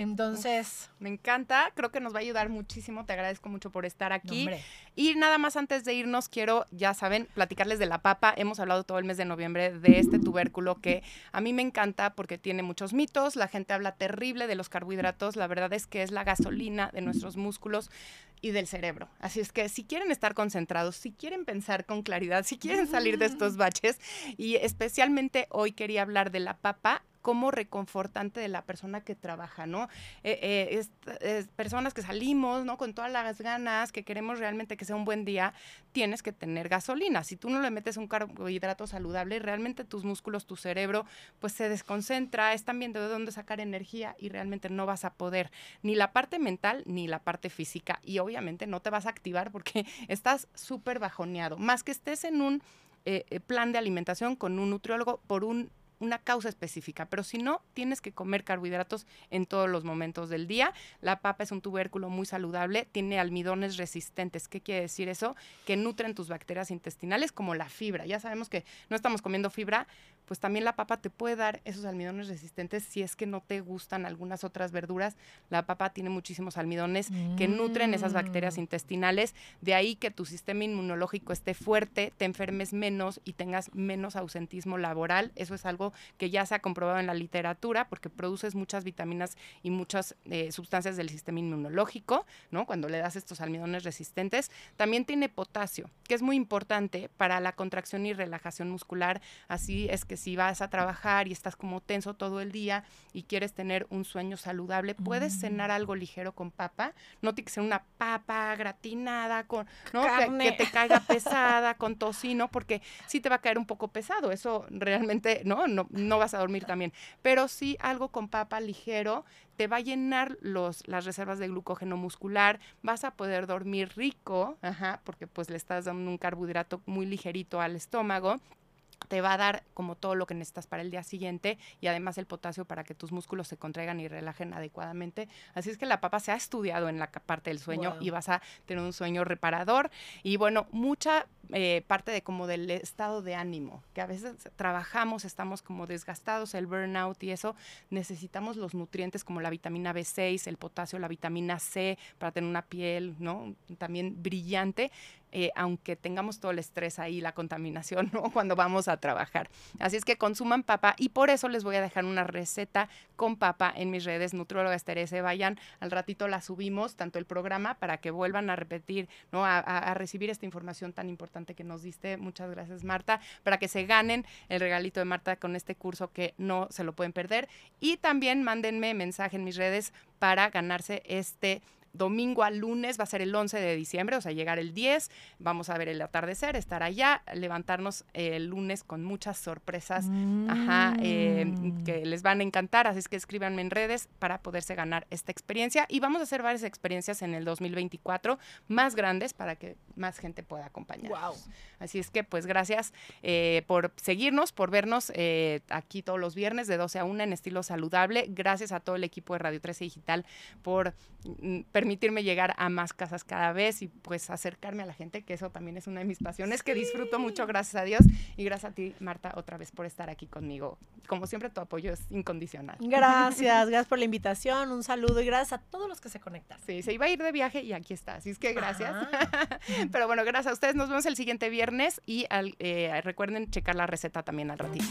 Entonces, me encanta, creo que nos va a ayudar muchísimo, te agradezco mucho por estar aquí. y nada más antes de irnos, quiero, ya saben, platicarles de la papa. Hemos hablado todo el mes de noviembre de este tubérculo que a mí me encanta porque tiene muchos mitos, la gente habla terrible de los carbohidratos, la verdad es que es la gasolina de nuestros músculos y del cerebro. Así es que si quieren estar concentrados, si quieren pensar con claridad, si quieren salir de estos baches, y especialmente hoy quería hablar de la papa como reconfortante de la persona que trabaja, ¿no? Eh, eh, personas que salimos, ¿no? Con todas las ganas, que queremos realmente que sea un buen día, tienes que tener gasolina. Si tú no le metes un carbohidrato saludable, realmente tus músculos, tu cerebro, pues se desconcentra, están viendo de dónde sacar energía y realmente no vas a poder ni la parte mental ni la parte física. Y obviamente no te vas a activar porque <laughs> estás súper bajoneado. Más que estés en un eh, plan de alimentación con un nutriólogo por un una causa específica, pero si no, tienes que comer carbohidratos en todos los momentos del día. La papa es un tubérculo muy saludable, tiene almidones resistentes. ¿Qué quiere decir eso? Que nutren tus bacterias intestinales como la fibra. Ya sabemos que no estamos comiendo fibra, pues también la papa te puede dar esos almidones resistentes si es que no te gustan algunas otras verduras. La papa tiene muchísimos almidones que nutren esas bacterias mm. intestinales, de ahí que tu sistema inmunológico esté fuerte, te enfermes menos y tengas menos ausentismo laboral. Eso es algo que ya se ha comprobado en la literatura porque produces muchas vitaminas y muchas eh, sustancias del sistema inmunológico, ¿no? Cuando le das estos almidones resistentes. También tiene potasio, que es muy importante para la contracción y relajación muscular. Así es que si vas a trabajar y estás como tenso todo el día y quieres tener un sueño saludable, puedes mm. cenar algo ligero con papa. No tiene que ser una papa gratinada con, ¿no? Que, te caiga <laughs> pesada con tocino, porque sí te va a caer un poco pesado. Eso realmente, ¿no? No, no vas a dormir también. Pero sí algo con papa ligero te va a llenar los, las reservas de glucógeno muscular, vas a poder dormir rico, ajá, porque pues le estás dando un carbohidrato muy ligerito al estómago te va a dar como todo lo que necesitas para el día siguiente y además el potasio para que tus músculos se contraigan y relajen adecuadamente. Así es que la papa se ha estudiado en la parte del sueño y vas a tener un sueño reparador y bueno, mucha eh, parte de como del estado de ánimo, que a veces trabajamos, estamos como desgastados, el burnout y eso, necesitamos los nutrientes como la vitamina B6, el potasio, la vitamina C para tener una piel, ¿no? También brillante eh, aunque tengamos todo el estrés ahí, la contaminación, <laughs> ¿no? Cuando vamos a trabajar. Así es que consuman papa y por eso les voy a dejar una receta con papa en mis redes, Nutrióloga Esterese, vayan, al ratito la subimos, tanto el programa, para que vuelvan a repetir, ¿no? A, a recibir esta información tan importante que nos diste. Muchas gracias, Marta, para que se ganen el regalito de Marta con este curso que no se lo pueden perder. Y también mándenme mensaje en mis redes para ganarse este domingo a lunes, va a ser el 11 de diciembre, o sea, llegar el 10, vamos a ver el atardecer, estar allá, levantarnos el lunes con muchas sorpresas, ajá, eh, mm. que les van a encantar, así es que escríbanme en redes para poderse ganar esta experiencia y vamos a hacer varias experiencias en el 2024 más grandes para que más gente pueda acompañarnos. Así es que pues gracias eh, por seguirnos, por vernos eh, aquí todos los viernes de 12 a 1 en estilo saludable. Gracias a todo el equipo de Radio 13 Digital por mm, permitirme llegar a más casas cada vez y pues acercarme a la gente, que eso también es una de mis pasiones, que disfruto mucho, gracias a Dios. Y gracias a ti, Marta, otra vez por estar aquí conmigo. Como siempre, tu apoyo es incondicional. Gracias, <laughs> gracias por la invitación, un saludo y gracias a todos los que se conectan. Sí, se iba a ir de viaje y aquí está, así es que gracias. <laughs> Pero bueno, gracias a ustedes, nos vemos el siguiente viernes y eh, recuerden checar la receta también al ratito.